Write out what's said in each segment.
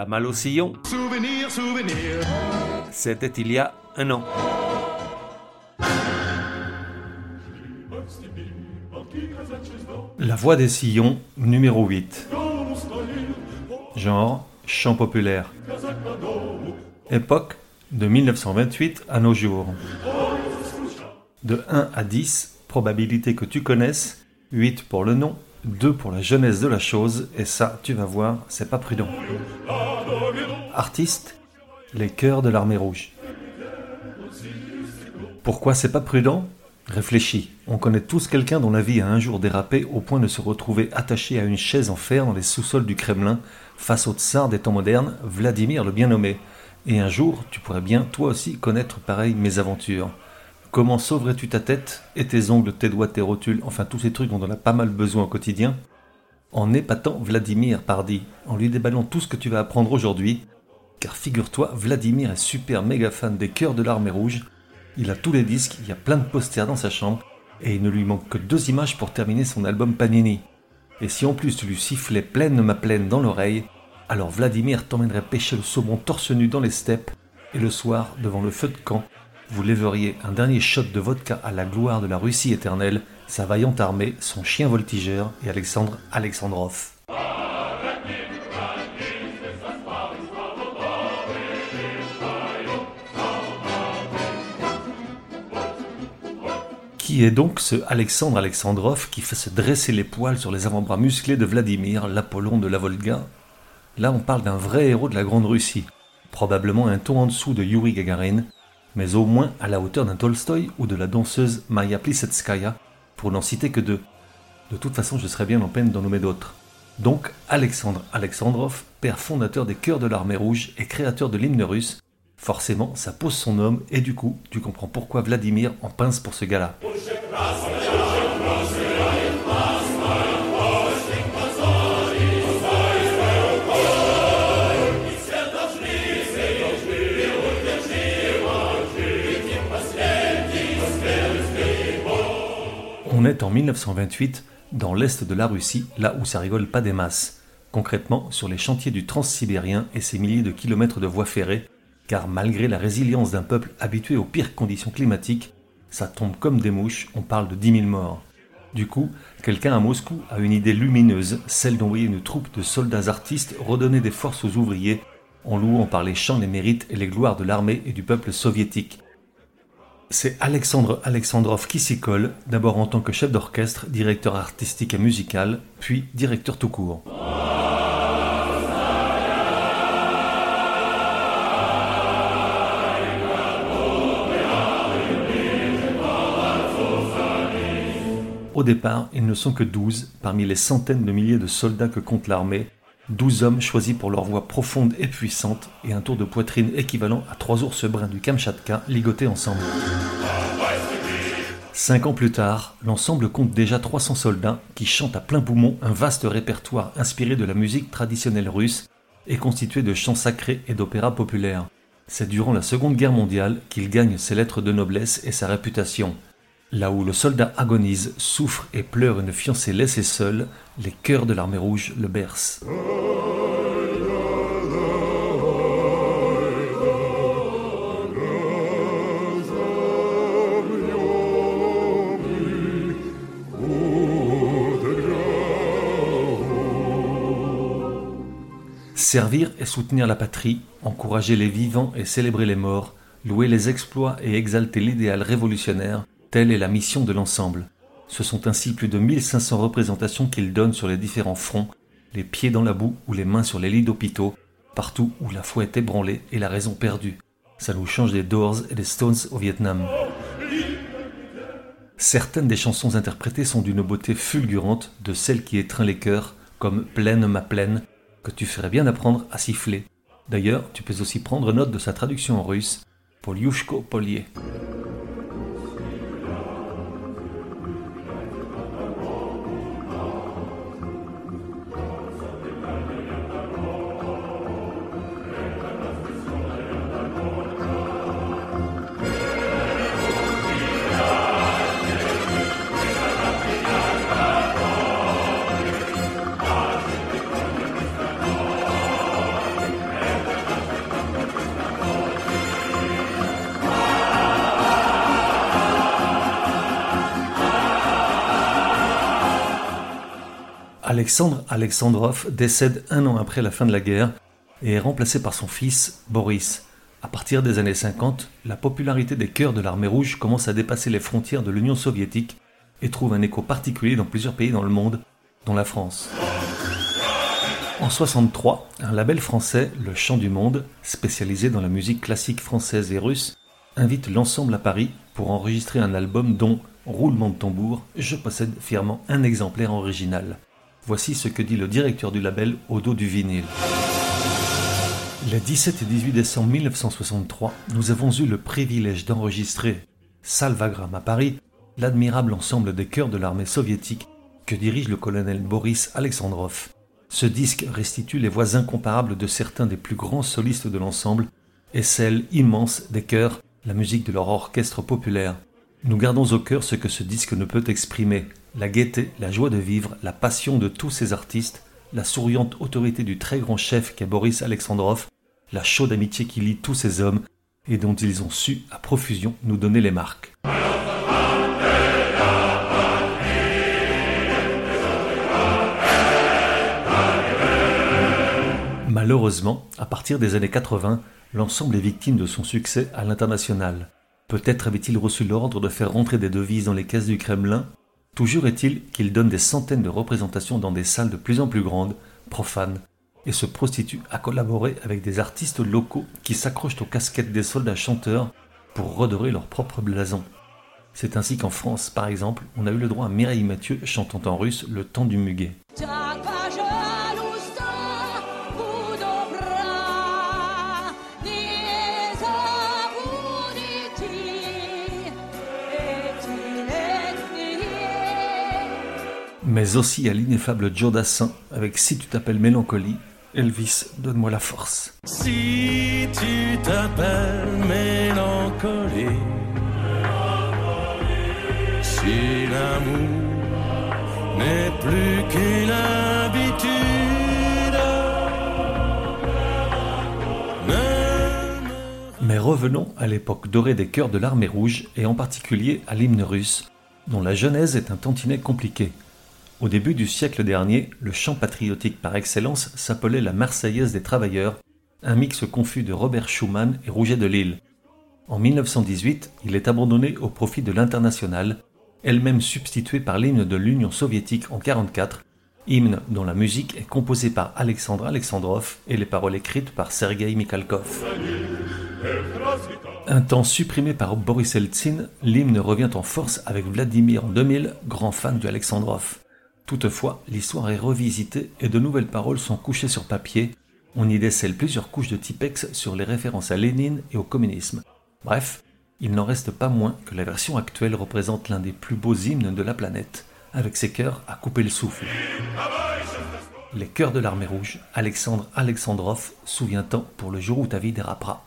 La malle au sillon. Souvenir, souvenir. C'était il y a un an. La voix des sillons, numéro 8. Genre, chant populaire. Époque, de 1928 à nos jours. De 1 à 10, probabilité que tu connaisses, 8 pour le nom, 2 pour la jeunesse de la chose, et ça, tu vas voir, c'est pas prudent. Artiste, les chœurs de l'armée rouge. Pourquoi c'est pas prudent? Réfléchis, on connaît tous quelqu'un dont la vie a un jour dérapé au point de se retrouver attaché à une chaise en fer dans les sous-sols du Kremlin face au tsar des temps modernes, Vladimir le bien nommé. Et un jour, tu pourrais bien toi aussi connaître pareille mésaventures. Comment sauverais-tu ta tête et tes ongles, tes doigts, tes rotules, enfin tous ces trucs dont on a pas mal besoin au quotidien En épatant Vladimir, pardi, en lui déballant tout ce que tu vas apprendre aujourd'hui, car figure-toi, Vladimir est super méga fan des cœurs de l'armée rouge, il a tous les disques, il y a plein de posters dans sa chambre, et il ne lui manque que deux images pour terminer son album Panini. Et si en plus tu lui sifflais pleine ma plaine dans l'oreille, alors Vladimir t'emmènerait pêcher le saumon torse nu dans les steppes, et le soir, devant le feu de camp, vous lèveriez un dernier shot de vodka à la gloire de la Russie éternelle, sa vaillante armée, son chien voltigeur et Alexandre Alexandrov. Qui est donc ce Alexandre Alexandrov qui fait se dresser les poils sur les avant-bras musclés de Vladimir, l'Apollon de la Volga? Là, on parle d'un vrai héros de la Grande Russie, probablement un ton en dessous de Yuri Gagarin, mais au moins à la hauteur d'un Tolstoï ou de la danseuse Maya Plisetskaya, pour n'en citer que deux. De toute façon, je serais bien en peine d'en nommer d'autres. Donc, Alexandre Alexandrov, père fondateur des Chœurs de l'Armée Rouge et créateur de l'hymne russe, Forcément, ça pose son homme et du coup, tu comprends pourquoi Vladimir en pince pour ce gars-là. On est en 1928 dans l'est de la Russie, là où ça rigole pas des masses. Concrètement, sur les chantiers du Transsibérien et ses milliers de kilomètres de voies ferrées, car malgré la résilience d'un peuple habitué aux pires conditions climatiques, ça tombe comme des mouches, on parle de 10 000 morts. Du coup, quelqu'un à Moscou a une idée lumineuse, celle d'envoyer une troupe de soldats artistes redonner des forces aux ouvriers, en louant par les chants les mérites et les gloires de l'armée et du peuple soviétique. C'est Alexandre Alexandrov qui s'y colle, d'abord en tant que chef d'orchestre, directeur artistique et musical, puis directeur tout court. Au départ, ils ne sont que douze parmi les centaines de milliers de soldats que compte l'armée, douze hommes choisis pour leur voix profonde et puissante et un tour de poitrine équivalent à trois ours bruns du Kamchatka ligotés ensemble. Cinq ans plus tard, l'ensemble compte déjà 300 soldats qui chantent à plein poumon un vaste répertoire inspiré de la musique traditionnelle russe et constitué de chants sacrés et d'opéras populaires. C'est durant la Seconde Guerre mondiale qu'il gagne ses lettres de noblesse et sa réputation. Là où le soldat agonise, souffre et pleure une fiancée laissée seule, les cœurs de l'armée rouge le bercent. Servir et soutenir la patrie, encourager les vivants et célébrer les morts, louer les exploits et exalter l'idéal révolutionnaire, Telle est la mission de l'ensemble. Ce sont ainsi plus de 1500 représentations qu'il donne sur les différents fronts, les pieds dans la boue ou les mains sur les lits d'hôpitaux, partout où la foi est ébranlée et la raison perdue. Ça nous change des Doors et des Stones au Vietnam. Certaines des chansons interprétées sont d'une beauté fulgurante, de celles qui étreint les cœurs, comme Pleine ma plaine, que tu ferais bien apprendre à siffler. D'ailleurs, tu peux aussi prendre note de sa traduction en russe, Polyushko Polier. Alexandre Alexandrov décède un an après la fin de la guerre et est remplacé par son fils Boris. À partir des années 50, la popularité des chœurs de l'armée rouge commence à dépasser les frontières de l'Union soviétique et trouve un écho particulier dans plusieurs pays dans le monde, dont la France. En 63, un label français, Le Chant du Monde, spécialisé dans la musique classique française et russe, invite l'ensemble à Paris pour enregistrer un album dont, roulement de tambour, je possède fièrement un exemplaire original. Voici ce que dit le directeur du label au dos du vinyle. Les 17 et 18 décembre 1963, nous avons eu le privilège d'enregistrer Salvagram à Paris, l'admirable ensemble des chœurs de l'armée soviétique que dirige le colonel Boris Alexandrov. Ce disque restitue les voix incomparables de certains des plus grands solistes de l'ensemble et celle immense des chœurs, la musique de leur orchestre populaire. Nous gardons au cœur ce que ce disque ne peut exprimer, la gaieté, la joie de vivre, la passion de tous ces artistes, la souriante autorité du très grand chef qu'est Boris Alexandrov, la chaude amitié qui lie tous ces hommes et dont ils ont su à profusion nous donner les marques. Malheureusement, à partir des années 80, l'ensemble est victime de son succès à l'international. Peut-être avait-il reçu l'ordre de faire rentrer des devises dans les caisses du Kremlin. Toujours est-il qu'il donne des centaines de représentations dans des salles de plus en plus grandes, profanes, et se prostitue à collaborer avec des artistes locaux qui s'accrochent aux casquettes des soldats chanteurs pour redorer leur propre blason. C'est ainsi qu'en France, par exemple, on a eu le droit à Mireille Mathieu chantant en russe le temps du muguet. Mais aussi à l'ineffable Joe Dassin avec Si tu t'appelles Mélancolie, Elvis, donne-moi la force. Si tu t'appelles Mélancolie, si l'amour n'est plus qu'une habitude. Mais revenons à l'époque dorée des chœurs de l'armée rouge et en particulier à l'hymne russe, dont la genèse est un tantinet compliqué. Au début du siècle dernier, le chant patriotique par excellence s'appelait la Marseillaise des travailleurs, un mix confus de Robert Schumann et Rouget de Lille. En 1918, il est abandonné au profit de l'international, elle-même substituée par l'hymne de l'Union soviétique en 1944, hymne dont la musique est composée par Alexandre Alexandrov et les paroles écrites par Sergei Mikhalkov. Un temps supprimé par Boris Eltsine, l'hymne revient en force avec Vladimir en 2000, grand fan de Alexandrov. Toutefois, l'histoire est revisitée et de nouvelles paroles sont couchées sur papier. On y décèle plusieurs couches de typex sur les références à Lénine et au communisme. Bref, il n'en reste pas moins que la version actuelle représente l'un des plus beaux hymnes de la planète, avec ses chœurs à couper le souffle. Les chœurs de l'armée rouge, Alexandre Alexandrov, souvient-on pour le jour où ta vie dérapera.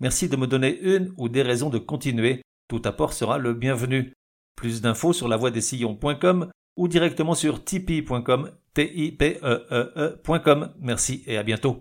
merci de me donner une ou des raisons de continuer. Tout apport sera le bienvenu. Plus d'infos sur lavoidessillons.com ou directement sur tipeee.com, e e, e Merci et à bientôt.